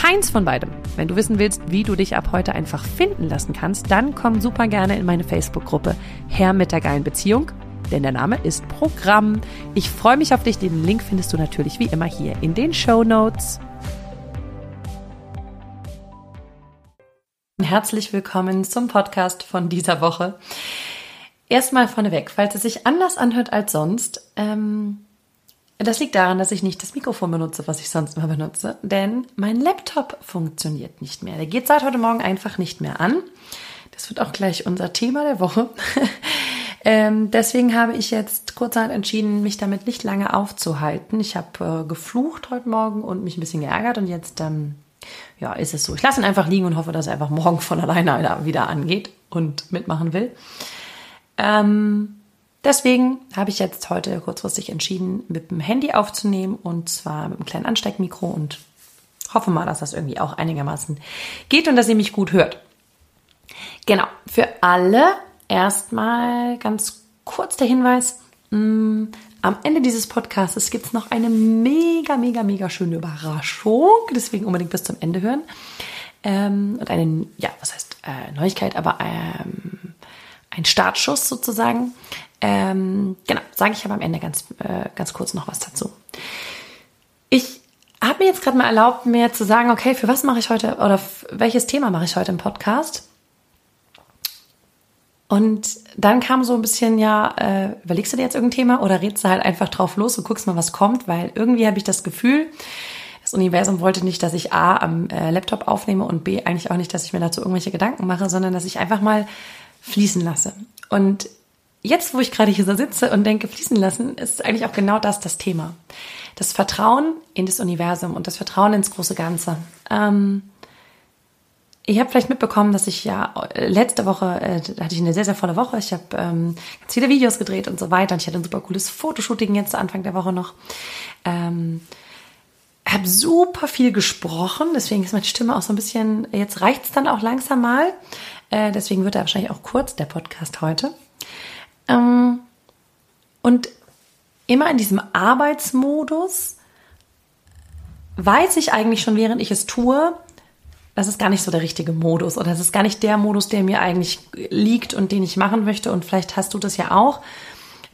keins von beidem. Wenn du wissen willst, wie du dich ab heute einfach finden lassen kannst, dann komm super gerne in meine Facebook-Gruppe Herr mit der geilen Beziehung, denn der Name ist Programm. Ich freue mich auf dich. Den Link findest du natürlich wie immer hier in den Show Notes. Herzlich willkommen zum Podcast von dieser Woche. Erstmal vorneweg, falls es sich anders anhört als sonst, ähm, das liegt daran, dass ich nicht das Mikrofon benutze, was ich sonst immer benutze, denn mein Laptop funktioniert nicht mehr. Der geht seit heute Morgen einfach nicht mehr an. Das wird auch gleich unser Thema der Woche. ähm, deswegen habe ich jetzt kurzerhand entschieden, mich damit nicht lange aufzuhalten. Ich habe äh, geflucht heute Morgen und mich ein bisschen geärgert und jetzt ähm, ja, ist es so. Ich lasse ihn einfach liegen und hoffe, dass er einfach morgen von alleine wieder angeht und mitmachen will. Ähm, Deswegen habe ich jetzt heute kurzfristig entschieden, mit dem Handy aufzunehmen und zwar mit einem kleinen Ansteckmikro und hoffe mal, dass das irgendwie auch einigermaßen geht und dass ihr mich gut hört. Genau, für alle erstmal ganz kurz der Hinweis. Mm, am Ende dieses Podcasts gibt es noch eine mega, mega, mega schöne Überraschung. Deswegen unbedingt bis zum Ende hören. Ähm, und eine, ja, was heißt äh, Neuigkeit, aber ähm, ein Startschuss sozusagen. Ähm, genau, sage ich aber am Ende ganz, äh, ganz kurz noch was dazu. Ich habe mir jetzt gerade mal erlaubt, mir zu sagen, okay, für was mache ich heute oder welches Thema mache ich heute im Podcast? Und dann kam so ein bisschen, ja, äh, überlegst du dir jetzt irgendein Thema oder redest du halt einfach drauf los und guckst mal, was kommt, weil irgendwie habe ich das Gefühl, das Universum wollte nicht, dass ich A am äh, Laptop aufnehme und B eigentlich auch nicht, dass ich mir dazu irgendwelche Gedanken mache, sondern dass ich einfach mal fließen lasse. Und jetzt, wo ich gerade hier so sitze und denke, fließen lassen, ist eigentlich auch genau das das Thema. Das Vertrauen in das Universum und das Vertrauen ins große Ganze. Ähm, ich habe vielleicht mitbekommen, dass ich ja äh, letzte Woche, äh, hatte ich eine sehr, sehr volle Woche. Ich habe ähm, ganz viele Videos gedreht und so weiter. Und ich hatte ein super cooles Fotoshooting jetzt Anfang der Woche noch. Ähm, habe super viel gesprochen, deswegen ist meine Stimme auch so ein bisschen, jetzt reicht's dann auch langsam mal. Äh, deswegen wird er wahrscheinlich auch kurz, der Podcast heute. Ähm, und immer in diesem Arbeitsmodus weiß ich eigentlich schon, während ich es tue, das ist gar nicht so der richtige Modus oder das ist gar nicht der Modus, der mir eigentlich liegt und den ich machen möchte. Und vielleicht hast du das ja auch.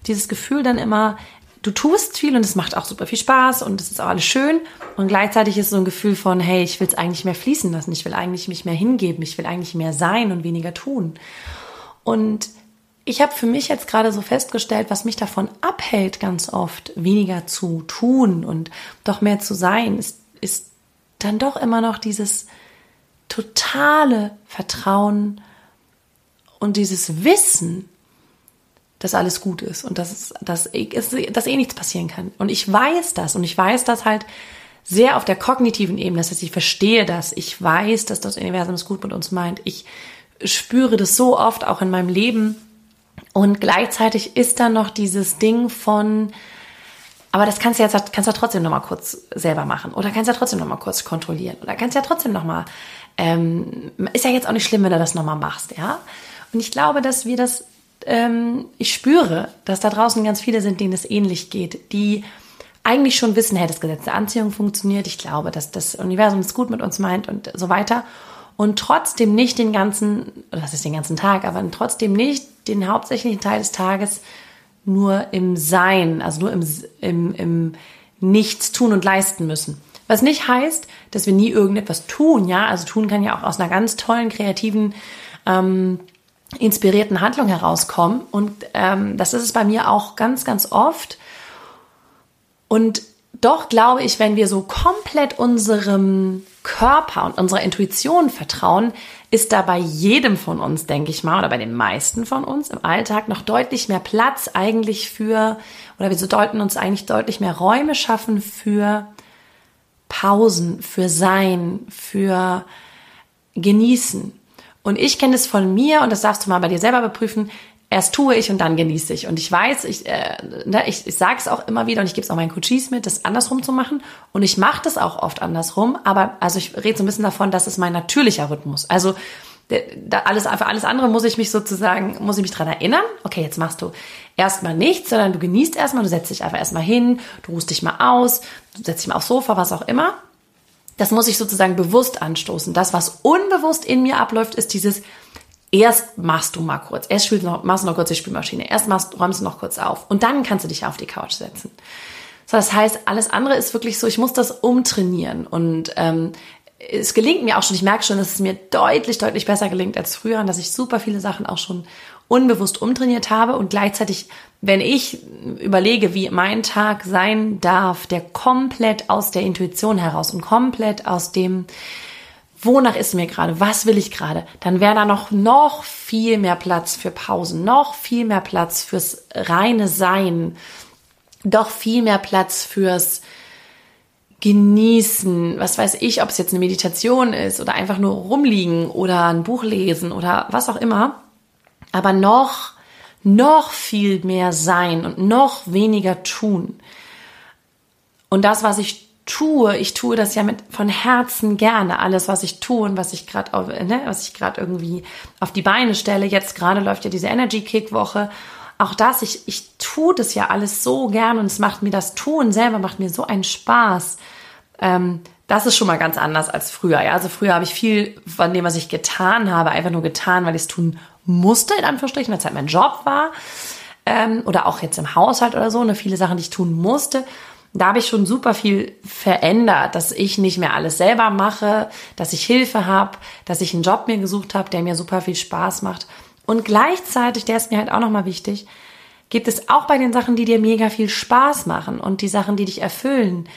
Dieses Gefühl dann immer, du tust viel und es macht auch super viel Spaß und es ist auch alles schön. Und gleichzeitig ist so ein Gefühl von, hey, ich will es eigentlich mehr fließen lassen. Ich will eigentlich mich mehr hingeben. Ich will eigentlich mehr sein und weniger tun. Und ich habe für mich jetzt gerade so festgestellt, was mich davon abhält, ganz oft weniger zu tun und doch mehr zu sein, ist, ist dann doch immer noch dieses totale Vertrauen und dieses Wissen, dass alles gut ist und dass, es, dass, dass eh nichts passieren kann. Und ich weiß das und ich weiß das halt sehr auf der kognitiven Ebene. Das heißt, ich verstehe das. Ich weiß, dass das Universum es gut mit uns meint. Ich spüre das so oft auch in meinem Leben, und gleichzeitig ist da noch dieses Ding von, aber das kannst du jetzt kannst du trotzdem noch mal kurz selber machen oder kannst du ja trotzdem noch mal kurz kontrollieren oder kannst du ja trotzdem noch mal ähm, ist ja jetzt auch nicht schlimm, wenn du das noch mal machst, ja. Und ich glaube, dass wir das, ähm, ich spüre, dass da draußen ganz viele sind, denen es ähnlich geht, die eigentlich schon wissen, hey, das Gesetz der Anziehung funktioniert. Ich glaube, dass das Universum es gut mit uns meint und so weiter und trotzdem nicht den ganzen, was ist den ganzen Tag, aber trotzdem nicht den hauptsächlichen Teil des Tages nur im Sein, also nur im, im, im Nichts tun und leisten müssen. Was nicht heißt, dass wir nie irgendetwas tun, ja. Also tun kann ja auch aus einer ganz tollen, kreativen, ähm, inspirierten Handlung herauskommen. Und ähm, das ist es bei mir auch ganz, ganz oft. Und doch glaube ich, wenn wir so komplett unserem Körper und unserer Intuition vertrauen, ist da bei jedem von uns, denke ich mal, oder bei den meisten von uns im Alltag noch deutlich mehr Platz eigentlich für, oder wir sollten uns eigentlich deutlich mehr Räume schaffen für Pausen, für Sein, für Genießen. Und ich kenne es von mir, und das darfst du mal bei dir selber überprüfen, erst tue ich und dann genieße ich. Und ich weiß, ich, äh, ne, ich, ich sage es auch immer wieder und ich gebe es auch meinen Coaches mit, das andersrum zu machen. Und ich mache das auch oft andersrum. Aber also ich rede so ein bisschen davon, dass es mein natürlicher Rhythmus. Also da alles, für alles andere muss ich mich sozusagen, muss ich mich dran erinnern. Okay, jetzt machst du erstmal nichts, sondern du genießt erstmal, du setzt dich einfach erstmal hin, du ruhst dich mal aus, du setzt dich mal aufs Sofa, was auch immer. Das muss ich sozusagen bewusst anstoßen. Das, was unbewusst in mir abläuft, ist dieses, erst machst du mal kurz, erst spielst noch, machst du noch kurz die Spülmaschine, erst machst, räumst du noch kurz auf. Und dann kannst du dich auf die Couch setzen. So, das heißt, alles andere ist wirklich so, ich muss das umtrainieren. Und ähm, es gelingt mir auch schon, ich merke schon, dass es mir deutlich, deutlich besser gelingt als früher und dass ich super viele Sachen auch schon unbewusst umtrainiert habe. Und gleichzeitig, wenn ich überlege, wie mein Tag sein darf, der komplett aus der Intuition heraus und komplett aus dem, wonach ist mir gerade, was will ich gerade, dann wäre da noch, noch viel mehr Platz für Pausen, noch viel mehr Platz fürs reine Sein, doch viel mehr Platz fürs genießen, was weiß ich, ob es jetzt eine Meditation ist oder einfach nur rumliegen oder ein Buch lesen oder was auch immer, aber noch, noch viel mehr sein und noch weniger tun. Und das, was ich tue, ich tue das ja mit von Herzen gerne. Alles, was ich tue und was ich gerade, ne, was ich gerade irgendwie auf die Beine stelle. Jetzt gerade läuft ja diese Energy Kick Woche. Auch das, ich, ich tue das ja alles so gern und es macht mir das Tun selber macht mir so einen Spaß. Ähm, das ist schon mal ganz anders als früher. Ja? Also früher habe ich viel von dem, was ich getan habe, einfach nur getan, weil ich es tun musste, in Anführungsstrichen, weil es halt mein Job war. Ähm, oder auch jetzt im Haushalt oder so. Ne? Viele Sachen, die ich tun musste da habe ich schon super viel verändert, dass ich nicht mehr alles selber mache, dass ich Hilfe habe, dass ich einen Job mir gesucht habe, der mir super viel Spaß macht. Und gleichzeitig, der ist mir halt auch nochmal wichtig, gibt es auch bei den Sachen, die dir mega viel Spaß machen und die Sachen, die dich erfüllen,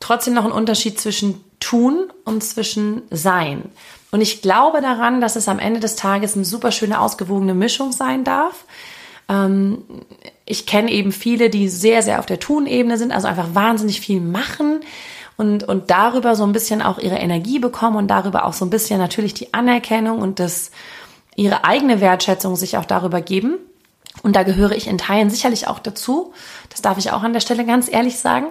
trotzdem noch einen Unterschied zwischen tun und zwischen sein. Und ich glaube daran, dass es am Ende des Tages eine super schöne, ausgewogene Mischung sein darf. Ähm, ich kenne eben viele, die sehr, sehr auf der Tun-Ebene sind, also einfach wahnsinnig viel machen und, und darüber so ein bisschen auch ihre Energie bekommen und darüber auch so ein bisschen natürlich die Anerkennung und das, ihre eigene Wertschätzung sich auch darüber geben. Und da gehöre ich in Teilen sicherlich auch dazu. Das darf ich auch an der Stelle ganz ehrlich sagen.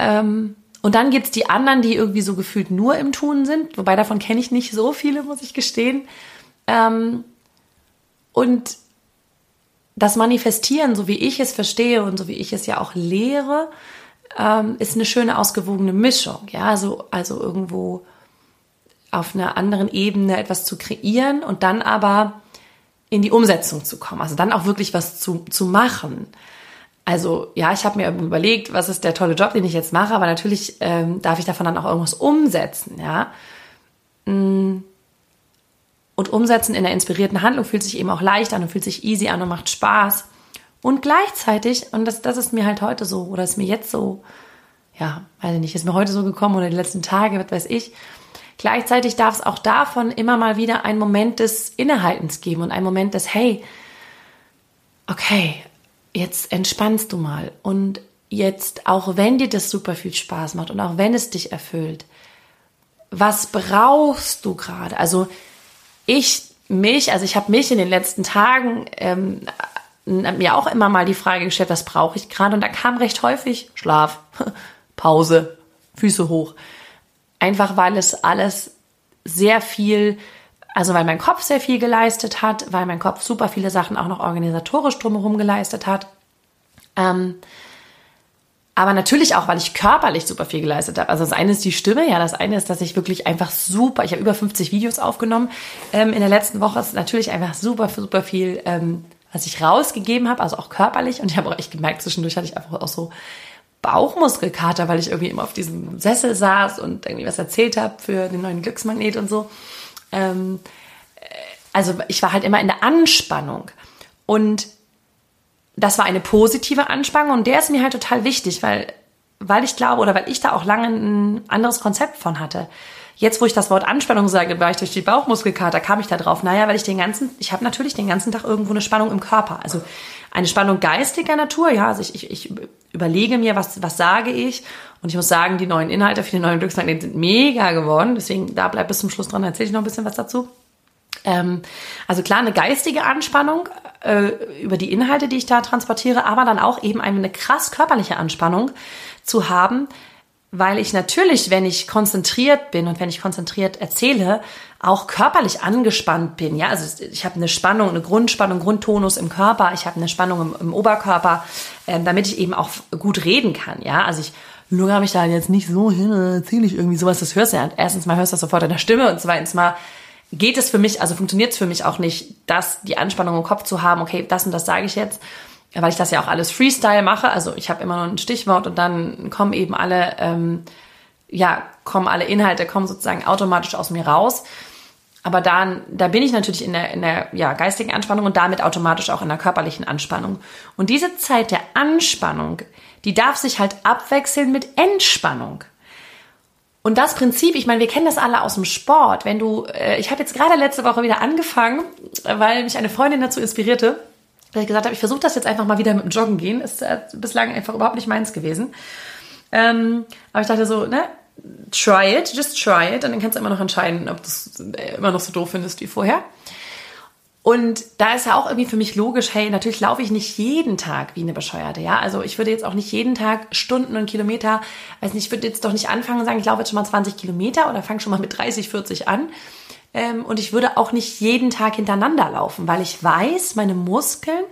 Ähm, und dann gibt's die anderen, die irgendwie so gefühlt nur im Tun sind, wobei davon kenne ich nicht so viele, muss ich gestehen. Ähm, und das Manifestieren, so wie ich es verstehe und so wie ich es ja auch lehre, ähm, ist eine schöne ausgewogene Mischung. Ja, also, also irgendwo auf einer anderen Ebene etwas zu kreieren und dann aber in die Umsetzung zu kommen. Also dann auch wirklich was zu, zu machen. Also ja, ich habe mir überlegt, was ist der tolle Job, den ich jetzt mache, aber natürlich ähm, darf ich davon dann auch irgendwas umsetzen. Ja. Mm und umsetzen in der inspirierten Handlung fühlt sich eben auch leicht an und fühlt sich easy an und macht Spaß. Und gleichzeitig, und das, das ist mir halt heute so, oder ist mir jetzt so, ja, weiß ich nicht, ist mir heute so gekommen oder die letzten Tage, was weiß ich. Gleichzeitig darf es auch davon immer mal wieder einen Moment des Innehaltens geben und einen Moment des, hey, okay, jetzt entspannst du mal. Und jetzt, auch wenn dir das super viel Spaß macht und auch wenn es dich erfüllt, was brauchst du gerade? Also ich mich, also ich habe mich in den letzten Tagen ähm, mir auch immer mal die Frage gestellt, was brauche ich gerade? Und da kam recht häufig Schlaf, Pause, Füße hoch. Einfach weil es alles sehr viel, also weil mein Kopf sehr viel geleistet hat, weil mein Kopf super viele Sachen auch noch organisatorisch drumherum geleistet hat. Ähm, aber natürlich auch, weil ich körperlich super viel geleistet habe. Also das eine ist die Stimme, ja, das eine ist, dass ich wirklich einfach super, ich habe über 50 Videos aufgenommen. Ähm, in der letzten Woche ist natürlich einfach super, super viel, ähm, was ich rausgegeben habe, also auch körperlich. Und ich habe auch echt gemerkt, zwischendurch hatte ich einfach auch so Bauchmuskelkater, weil ich irgendwie immer auf diesem Sessel saß und irgendwie was erzählt habe für den neuen Glücksmagnet und so. Ähm, äh, also ich war halt immer in der Anspannung. Und das war eine positive Anspannung und der ist mir halt total wichtig, weil weil ich glaube oder weil ich da auch lange ein anderes Konzept von hatte. Jetzt, wo ich das Wort Anspannung sage, war ich durch die Bauchmuskelkater, kam ich da drauf. Naja, weil ich den ganzen, ich habe natürlich den ganzen Tag irgendwo eine Spannung im Körper. Also eine Spannung geistiger Natur, ja, also ich, ich, ich überlege mir, was, was sage ich. Und ich muss sagen, die neuen Inhalte für die neuen Glücksmagneten sind mega geworden. Deswegen, da bleibt bis zum Schluss dran, erzähle ich noch ein bisschen was dazu. Ähm, also klar, eine geistige Anspannung äh, über die Inhalte, die ich da transportiere, aber dann auch eben eine krass körperliche Anspannung zu haben, weil ich natürlich, wenn ich konzentriert bin und wenn ich konzentriert erzähle, auch körperlich angespannt bin. Ja, also ich habe eine Spannung, eine Grundspannung, Grundtonus im Körper, ich habe eine Spannung im, im Oberkörper, äh, damit ich eben auch gut reden kann. Ja, also ich lungere mich da jetzt nicht so hin, erzähle ich irgendwie sowas. Das hörst du ja. Erstens mal hörst du das sofort in der Stimme und zweitens mal geht es für mich, also funktioniert es für mich auch nicht, das die Anspannung im Kopf zu haben. Okay, das und das sage ich jetzt weil ich das ja auch alles Freestyle mache. Also ich habe immer nur ein Stichwort und dann kommen eben alle, ähm, ja, kommen alle Inhalte, kommen sozusagen automatisch aus mir raus. Aber dann, da bin ich natürlich in der, in der ja, geistigen Anspannung und damit automatisch auch in der körperlichen Anspannung. Und diese Zeit der Anspannung, die darf sich halt abwechseln mit Entspannung. Und das Prinzip, ich meine, wir kennen das alle aus dem Sport. Wenn du, äh, ich habe jetzt gerade letzte Woche wieder angefangen, weil mich eine Freundin dazu inspirierte, weil ich gesagt habe, ich versuche das jetzt einfach mal wieder mit dem Joggen gehen. Ist äh, bislang einfach überhaupt nicht meins gewesen. Ähm, aber ich dachte so, ne, try it, just try it. Und dann kannst du immer noch entscheiden, ob du es äh, immer noch so doof findest wie vorher. Und da ist ja auch irgendwie für mich logisch, hey, natürlich laufe ich nicht jeden Tag wie eine Bescheuerte, ja. Also ich würde jetzt auch nicht jeden Tag Stunden und Kilometer, weiß nicht, ich würde jetzt doch nicht anfangen und sagen, ich laufe jetzt schon mal 20 Kilometer oder fange schon mal mit 30, 40 an, ähm, und ich würde auch nicht jeden Tag hintereinander laufen, weil ich weiß, meine Muskeln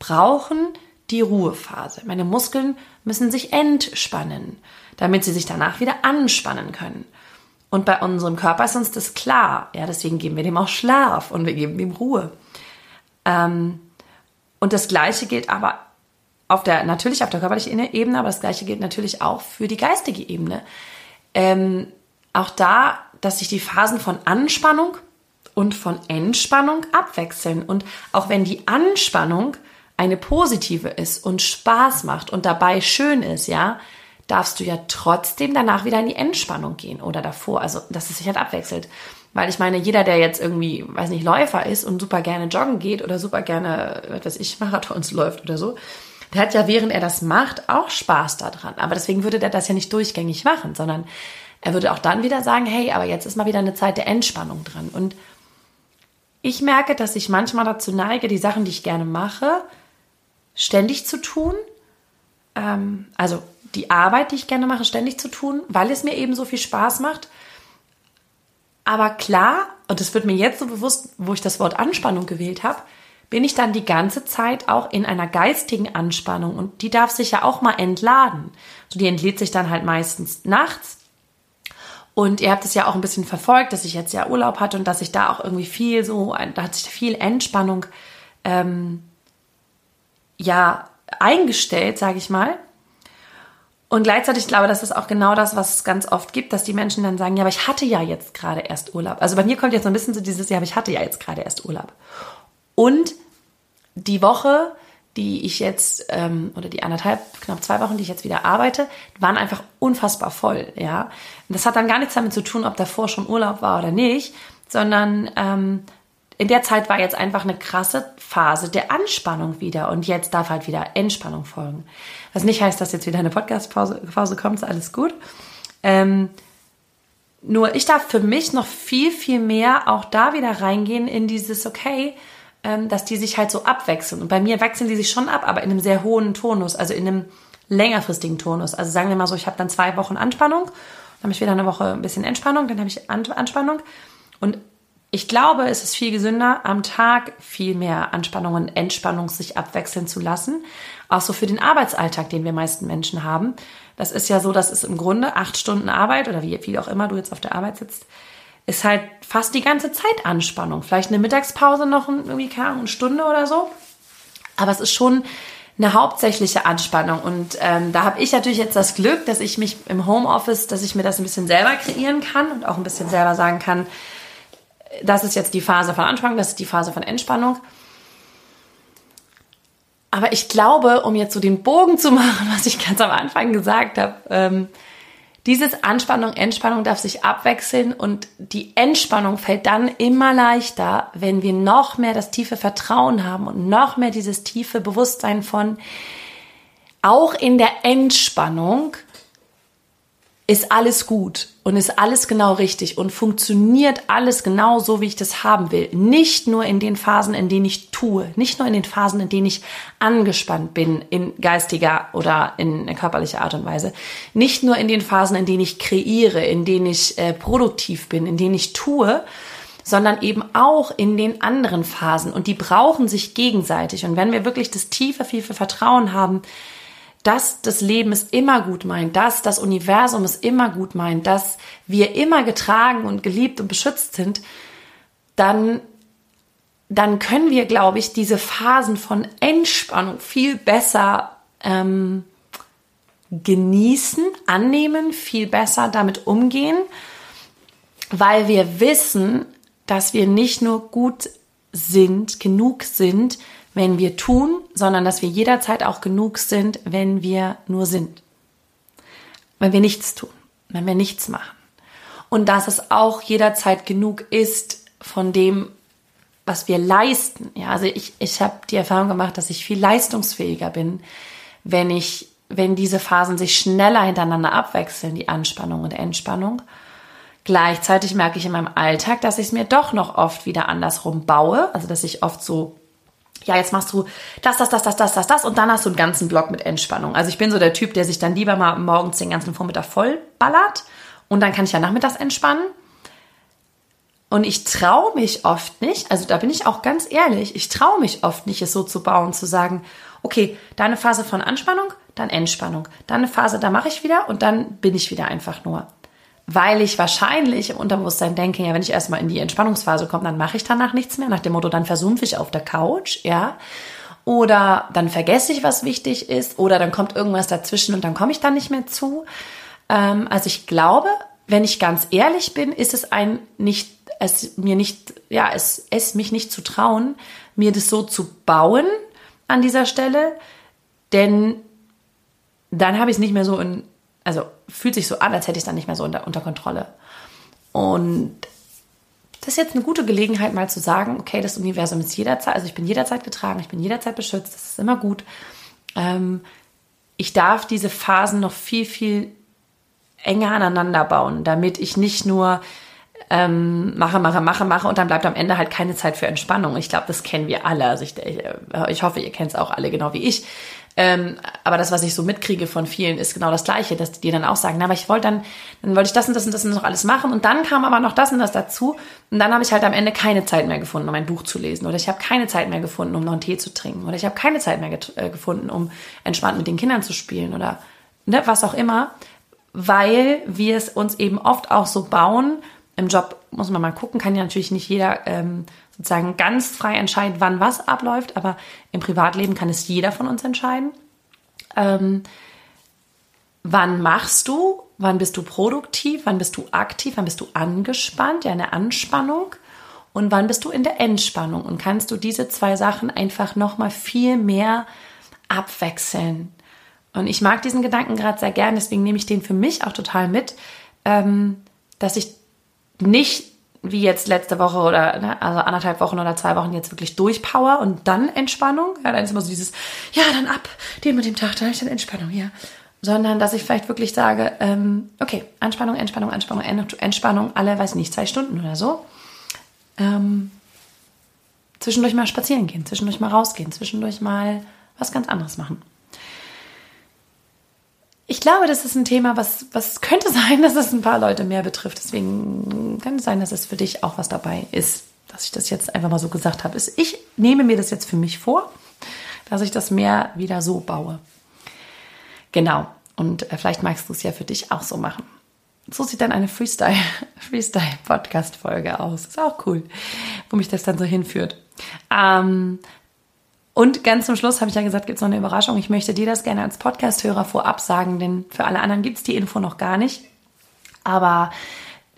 brauchen die Ruhephase. Meine Muskeln müssen sich entspannen, damit sie sich danach wieder anspannen können. Und bei unserem Körper ist uns das klar. Ja, deswegen geben wir dem auch Schlaf und wir geben ihm Ruhe. Ähm, und das Gleiche gilt aber auf der, natürlich auf der körperlichen Ebene, aber das Gleiche gilt natürlich auch für die geistige Ebene. Ähm, auch da dass sich die Phasen von Anspannung und von Entspannung abwechseln. Und auch wenn die Anspannung eine positive ist und Spaß macht und dabei schön ist, ja, darfst du ja trotzdem danach wieder in die Entspannung gehen oder davor. Also, dass es sich halt abwechselt. Weil ich meine, jeder, der jetzt irgendwie, weiß nicht, Läufer ist und super gerne joggen geht oder super gerne, was weiß ich, Marathons läuft oder so, der hat ja, während er das macht, auch Spaß daran. Aber deswegen würde der das ja nicht durchgängig machen, sondern er würde auch dann wieder sagen, hey, aber jetzt ist mal wieder eine Zeit der Entspannung dran. Und ich merke, dass ich manchmal dazu neige, die Sachen, die ich gerne mache, ständig zu tun. Ähm, also die Arbeit, die ich gerne mache, ständig zu tun, weil es mir eben so viel Spaß macht. Aber klar, und das wird mir jetzt so bewusst, wo ich das Wort Anspannung gewählt habe, bin ich dann die ganze Zeit auch in einer geistigen Anspannung und die darf sich ja auch mal entladen. So, die entlädt sich dann halt meistens nachts und ihr habt es ja auch ein bisschen verfolgt, dass ich jetzt ja Urlaub hatte und dass ich da auch irgendwie viel so, da hat sich viel Entspannung ähm, ja eingestellt, sage ich mal. Und gleichzeitig glaube ich, das ist auch genau das, was es ganz oft gibt, dass die Menschen dann sagen, ja, aber ich hatte ja jetzt gerade erst Urlaub. Also bei mir kommt jetzt so ein bisschen so dieses, ja, aber ich hatte ja jetzt gerade erst Urlaub. Und die Woche die ich jetzt, ähm, oder die anderthalb, knapp zwei Wochen, die ich jetzt wieder arbeite, waren einfach unfassbar voll, ja. Und das hat dann gar nichts damit zu tun, ob davor schon Urlaub war oder nicht, sondern ähm, in der Zeit war jetzt einfach eine krasse Phase der Anspannung wieder und jetzt darf halt wieder Entspannung folgen. Was nicht heißt, dass jetzt wieder eine Podcast-Pause Pause kommt, ist alles gut. Ähm, nur ich darf für mich noch viel, viel mehr auch da wieder reingehen in dieses, okay, ähm, dass die sich halt so abwechseln. Und bei mir wechseln die sich schon ab, aber in einem sehr hohen Tonus, also in einem längerfristigen Tonus. Also sagen wir mal so, ich habe dann zwei Wochen Anspannung, dann habe ich wieder eine Woche ein bisschen Entspannung, dann habe ich Anspannung. Und ich glaube, es ist viel gesünder, am Tag viel mehr Anspannung und Entspannung sich abwechseln zu lassen. Auch so für den Arbeitsalltag, den wir meisten Menschen haben. Das ist ja so, das ist im Grunde acht Stunden Arbeit oder wie viel auch immer du jetzt auf der Arbeit sitzt, ist halt fast die ganze Zeit Anspannung. Vielleicht eine Mittagspause noch irgendwie keine eine Stunde oder so. Aber es ist schon eine hauptsächliche Anspannung. Und ähm, da habe ich natürlich jetzt das Glück, dass ich mich im Homeoffice, dass ich mir das ein bisschen selber kreieren kann und auch ein bisschen selber sagen kann, das ist jetzt die Phase von Anspannung, das ist die Phase von Entspannung. Aber ich glaube, um jetzt so den Bogen zu machen, was ich ganz am Anfang gesagt habe, ähm, dieses Anspannung, Entspannung darf sich abwechseln und die Entspannung fällt dann immer leichter, wenn wir noch mehr das tiefe Vertrauen haben und noch mehr dieses tiefe Bewusstsein von, auch in der Entspannung ist alles gut und ist alles genau richtig und funktioniert alles genau so, wie ich das haben will. Nicht nur in den Phasen, in denen ich tue, nicht nur in den Phasen, in denen ich angespannt bin, in geistiger oder in körperlicher Art und Weise. Nicht nur in den Phasen, in denen ich kreiere, in denen ich äh, produktiv bin, in denen ich tue, sondern eben auch in den anderen Phasen. Und die brauchen sich gegenseitig. Und wenn wir wirklich das tiefe, tiefe Vertrauen haben, dass das Leben es immer gut meint, dass das Universum es immer gut meint, dass wir immer getragen und geliebt und beschützt sind, dann, dann können wir, glaube ich, diese Phasen von Entspannung viel besser ähm, genießen, annehmen, viel besser damit umgehen, weil wir wissen, dass wir nicht nur gut sind, genug sind, wenn wir tun, sondern dass wir jederzeit auch genug sind, wenn wir nur sind. Wenn wir nichts tun, wenn wir nichts machen. Und dass es auch jederzeit genug ist von dem, was wir leisten. Ja, also ich, ich habe die Erfahrung gemacht, dass ich viel leistungsfähiger bin, wenn ich, wenn diese Phasen sich schneller hintereinander abwechseln, die Anspannung und Entspannung. Gleichzeitig merke ich in meinem Alltag, dass ich es mir doch noch oft wieder andersrum baue, also dass ich oft so ja, jetzt machst du das, das, das, das, das, das, das und dann hast du einen ganzen Block mit Entspannung. Also ich bin so der Typ, der sich dann lieber mal morgens den ganzen Vormittag voll ballert und dann kann ich ja nachmittags entspannen. Und ich traue mich oft nicht, also da bin ich auch ganz ehrlich, ich traue mich oft nicht, es so zu bauen, zu sagen, okay, da eine Phase von Anspannung, dann Entspannung, dann eine Phase, da mache ich wieder und dann bin ich wieder einfach nur weil ich wahrscheinlich im Unterbewusstsein denke, ja, wenn ich erstmal in die Entspannungsphase komme, dann mache ich danach nichts mehr, nach dem Motto, dann versumpfe ich auf der Couch, ja. Oder dann vergesse ich, was wichtig ist, oder dann kommt irgendwas dazwischen und dann komme ich dann nicht mehr zu. Ähm, also ich glaube, wenn ich ganz ehrlich bin, ist es ein nicht, es mir nicht, ja, es, es mich nicht zu trauen, mir das so zu bauen an dieser Stelle, denn dann habe ich es nicht mehr so in, also fühlt sich so an, als hätte ich es dann nicht mehr so unter, unter Kontrolle. Und das ist jetzt eine gute Gelegenheit, mal zu sagen, okay, das Universum ist jederzeit, also ich bin jederzeit getragen, ich bin jederzeit beschützt, das ist immer gut. Ähm, ich darf diese Phasen noch viel, viel enger aneinander bauen, damit ich nicht nur ähm, mache, mache, mache, mache und dann bleibt am Ende halt keine Zeit für Entspannung. Ich glaube, das kennen wir alle. Also ich, ich hoffe, ihr kennt es auch alle genau wie ich. Ähm, aber das, was ich so mitkriege von vielen, ist genau das Gleiche, dass die dann auch sagen, na, aber ich wollte dann, dann wollte ich das und das und das und noch alles machen und dann kam aber noch das und das dazu und dann habe ich halt am Ende keine Zeit mehr gefunden, um ein Buch zu lesen oder ich habe keine Zeit mehr gefunden, um noch einen Tee zu trinken oder ich habe keine Zeit mehr äh, gefunden, um entspannt mit den Kindern zu spielen oder ne, was auch immer, weil wir es uns eben oft auch so bauen. Im Job muss man mal gucken, kann ja natürlich nicht jeder ähm, sozusagen ganz frei entscheiden, wann was abläuft, aber im Privatleben kann es jeder von uns entscheiden. Ähm, wann machst du, wann bist du produktiv, wann bist du aktiv, wann bist du angespannt, ja, eine Anspannung. Und wann bist du in der Entspannung? Und kannst du diese zwei Sachen einfach nochmal viel mehr abwechseln. Und ich mag diesen Gedanken gerade sehr gern, deswegen nehme ich den für mich auch total mit, ähm, dass ich nicht wie jetzt letzte Woche oder ne, also anderthalb Wochen oder zwei Wochen jetzt wirklich durchpower und dann Entspannung. Ja, dann ist immer so dieses, ja, dann ab, den mit dem Tag, dann habe ich dann Entspannung, ja. Sondern, dass ich vielleicht wirklich sage, ähm, okay, Anspannung, Entspannung, Entspannung, Entspannung, alle, weiß nicht, zwei Stunden oder so. Ähm, zwischendurch mal spazieren gehen, zwischendurch mal rausgehen, zwischendurch mal was ganz anderes machen ich glaube, das ist ein Thema, was, was könnte sein, dass es ein paar Leute mehr betrifft. Deswegen kann es sein, dass es für dich auch was dabei ist, dass ich das jetzt einfach mal so gesagt habe. Ich nehme mir das jetzt für mich vor, dass ich das mehr wieder so baue. Genau. Und äh, vielleicht magst du es ja für dich auch so machen. So sieht dann eine Freestyle, Freestyle Podcast Folge aus. Ist auch cool, wo mich das dann so hinführt. Ähm, und ganz zum Schluss habe ich ja gesagt, gibt es noch eine Überraschung. Ich möchte dir das gerne als Podcast-Hörer vorab sagen, denn für alle anderen gibt es die Info noch gar nicht. Aber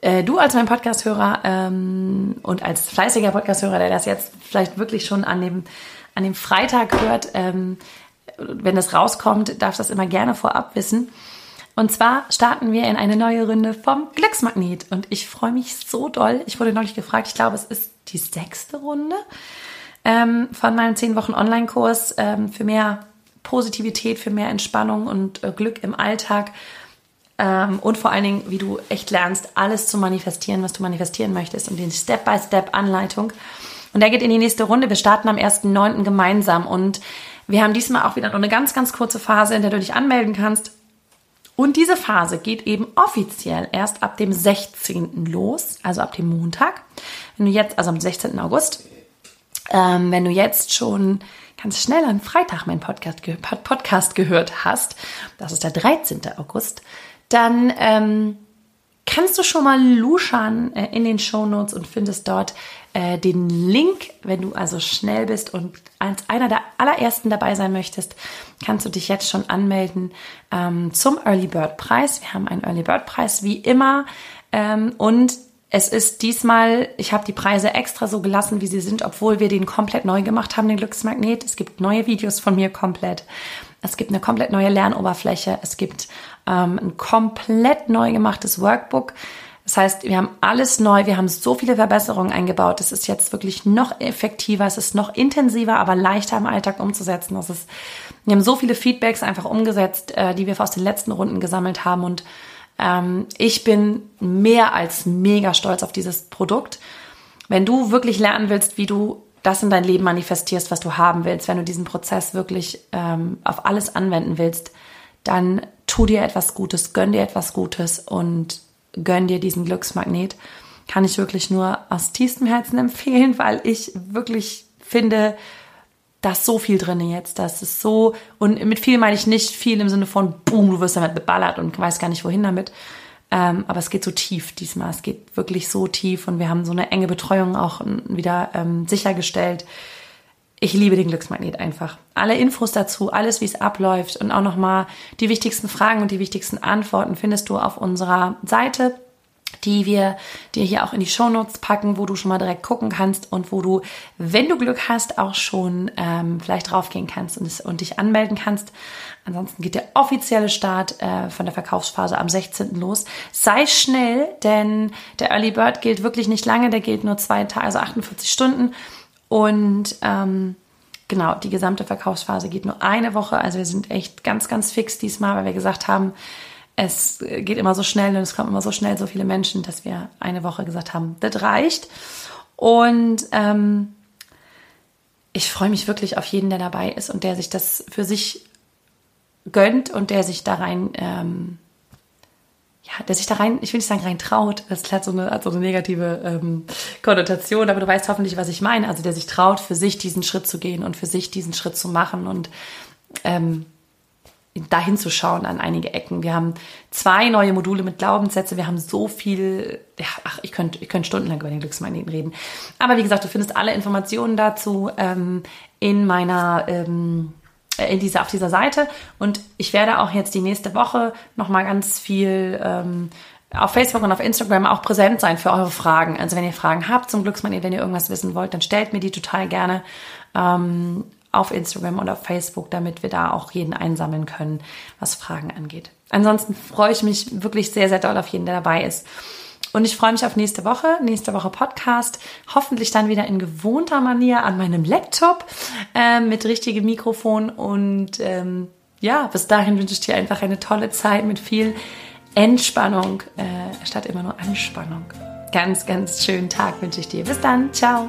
äh, du als mein Podcast-Hörer ähm, und als fleißiger Podcast-Hörer, der das jetzt vielleicht wirklich schon an dem an dem Freitag hört, ähm, wenn das rauskommt, darf das immer gerne vorab wissen. Und zwar starten wir in eine neue Runde vom Glücksmagnet. Und ich freue mich so doll. Ich wurde neulich gefragt, ich glaube, es ist die sechste Runde ähm, von meinem 10 Wochen Online-Kurs ähm, für mehr Positivität, für mehr Entspannung und äh, Glück im Alltag. Ähm, und vor allen Dingen, wie du echt lernst, alles zu manifestieren, was du manifestieren möchtest und die Step-by-Step-Anleitung. Und der geht in die nächste Runde. Wir starten am 1.9. gemeinsam und wir haben diesmal auch wieder nur eine ganz, ganz kurze Phase, in der du dich anmelden kannst. Und diese Phase geht eben offiziell erst ab dem 16. los, also ab dem Montag. Wenn du jetzt, also am 16. August, ähm, wenn du jetzt schon ganz schnell am Freitag meinen Podcast, Podcast gehört hast, das ist der 13. August, dann ähm, kannst du schon mal luschern äh, in den Show Notes und findest dort äh, den Link, wenn du also schnell bist und als einer der allerersten dabei sein möchtest, kannst du dich jetzt schon anmelden ähm, zum Early Bird Preis. Wir haben einen Early Bird Preis wie immer ähm, und es ist diesmal, ich habe die Preise extra so gelassen, wie sie sind, obwohl wir den komplett neu gemacht haben, den Glücksmagnet. Es gibt neue Videos von mir komplett. Es gibt eine komplett neue Lernoberfläche. Es gibt ähm, ein komplett neu gemachtes Workbook. Das heißt, wir haben alles neu, wir haben so viele Verbesserungen eingebaut. Es ist jetzt wirklich noch effektiver, es ist noch intensiver, aber leichter im Alltag umzusetzen. Das ist, wir haben so viele Feedbacks einfach umgesetzt, äh, die wir aus den letzten Runden gesammelt haben und ähm, ich bin mehr als mega stolz auf dieses Produkt. Wenn du wirklich lernen willst, wie du das in dein Leben manifestierst, was du haben willst, wenn du diesen Prozess wirklich ähm, auf alles anwenden willst, dann tu dir etwas Gutes, gönn dir etwas Gutes und gönn dir diesen Glücksmagnet. Kann ich wirklich nur aus tiefstem Herzen empfehlen, weil ich wirklich finde, da ist so viel drin jetzt. Das ist so, und mit viel meine ich nicht viel im Sinne von, boom, du wirst damit beballert und weißt gar nicht, wohin damit. Ähm, aber es geht so tief diesmal. Es geht wirklich so tief und wir haben so eine enge Betreuung auch wieder ähm, sichergestellt. Ich liebe den Glücksmagnet einfach. Alle Infos dazu, alles wie es abläuft und auch nochmal die wichtigsten Fragen und die wichtigsten Antworten findest du auf unserer Seite, die wir dir hier auch in die Shownotes packen, wo du schon mal direkt gucken kannst und wo du, wenn du Glück hast, auch schon ähm, vielleicht draufgehen kannst und, und dich anmelden kannst. Ansonsten geht der offizielle Start äh, von der Verkaufsphase am 16. los. Sei schnell, denn der Early Bird gilt wirklich nicht lange, der gilt nur zwei Tage, also 48 Stunden. Und ähm, genau, die gesamte Verkaufsphase geht nur eine Woche. Also wir sind echt ganz, ganz fix diesmal, weil wir gesagt haben, es geht immer so schnell und es kommen immer so schnell so viele Menschen, dass wir eine Woche gesagt haben, das reicht. Und ähm, ich freue mich wirklich auf jeden, der dabei ist und der sich das für sich gönnt und der sich da rein ähm, ja, der sich da rein, ich will nicht sagen rein traut, das hat so eine, hat so eine negative ähm, Konnotation, aber du weißt hoffentlich, was ich meine. Also der sich traut, für sich diesen Schritt zu gehen und für sich diesen Schritt zu machen und ähm, dahin zu schauen an einige Ecken. Wir haben zwei neue Module mit Glaubenssätze. Wir haben so viel, ja, ach, ich könnte ich könnte stundenlang über den Glücksmagneten reden. Aber wie gesagt, du findest alle Informationen dazu ähm, in meiner ähm, äh, in dieser, auf dieser Seite. Und ich werde auch jetzt die nächste Woche nochmal ganz viel ähm, auf Facebook und auf Instagram auch präsent sein für eure Fragen. Also wenn ihr Fragen habt zum Glücksmagnet, wenn ihr irgendwas wissen wollt, dann stellt mir die total gerne ähm, auf Instagram oder auf Facebook, damit wir da auch jeden einsammeln können, was Fragen angeht. Ansonsten freue ich mich wirklich sehr, sehr doll auf jeden, der dabei ist. Und ich freue mich auf nächste Woche, nächste Woche Podcast. Hoffentlich dann wieder in gewohnter Manier an meinem Laptop äh, mit richtigem Mikrofon. Und ähm, ja, bis dahin wünsche ich dir einfach eine tolle Zeit mit viel Entspannung äh, statt immer nur Anspannung. Ganz, ganz schönen Tag wünsche ich dir. Bis dann. Ciao.